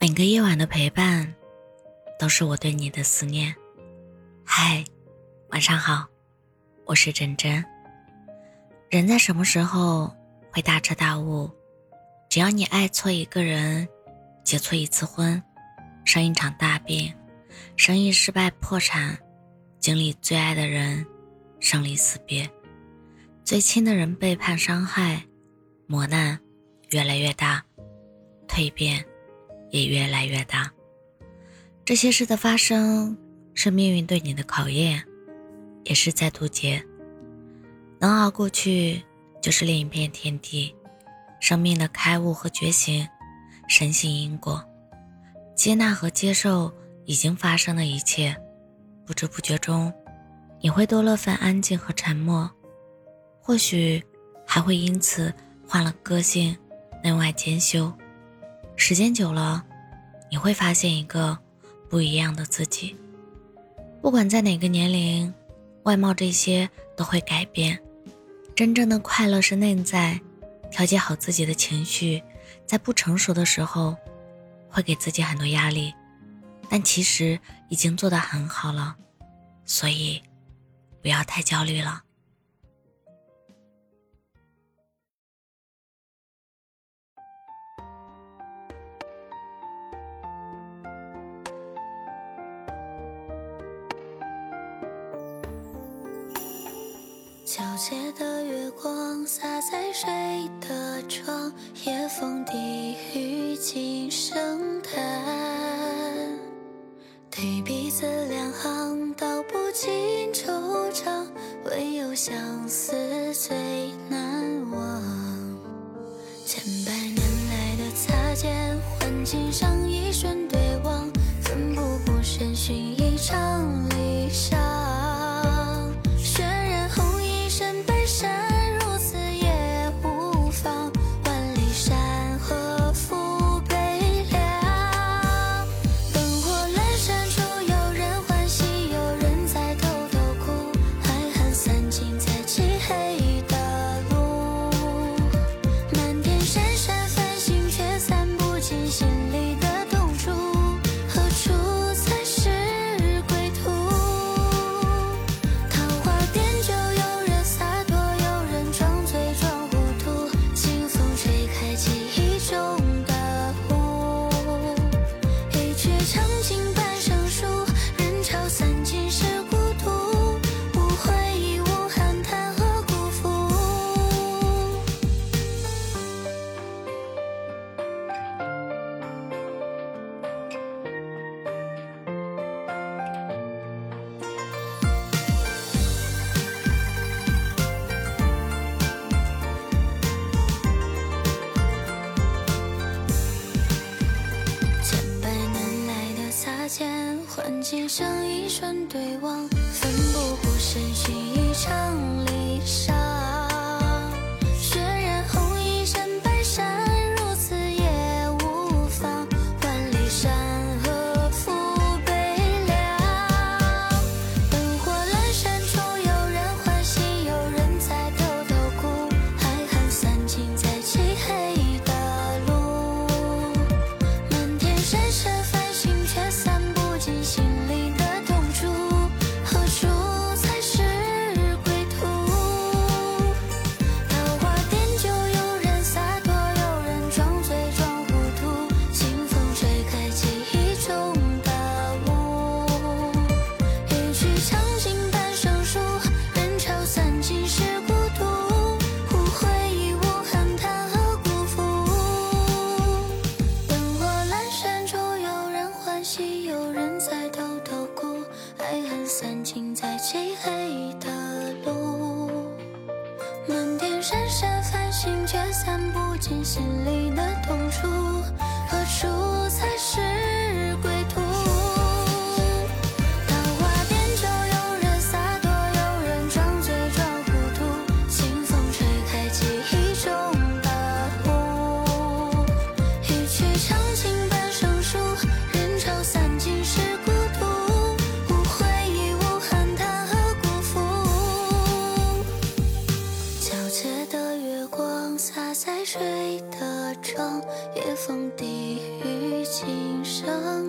每个夜晚的陪伴，都是我对你的思念。嗨，晚上好，我是真真。人在什么时候会大彻大悟？只要你爱错一个人，结错一次婚，生一场大病，生意失败破产，经历最爱的人生离死别，最亲的人背叛伤害，磨难越来越大，蜕变。也越来越大。这些事的发生，是命运对你的考验，也是在渡劫。能熬过去，就是另一片天地。生命的开悟和觉醒，深信因果，接纳和接受已经发生的一切。不知不觉中，你会多了份安静和沉默，或许还会因此换了个性，内外兼修。时间久了，你会发现一个不一样的自己。不管在哪个年龄，外貌这些都会改变。真正的快乐是内在，调节好自己的情绪。在不成熟的时候，会给自己很多压力，但其实已经做得很好了。所以，不要太焦虑了。皎洁的月光洒在谁的窗，夜风低语轻声叹，对彼此两行道不尽惆怅，唯有相思最难忘。千百年来的擦肩，换今生一瞬换今生一瞬对望，奋不顾身寻一场离殇。散不尽心里的共低语轻声。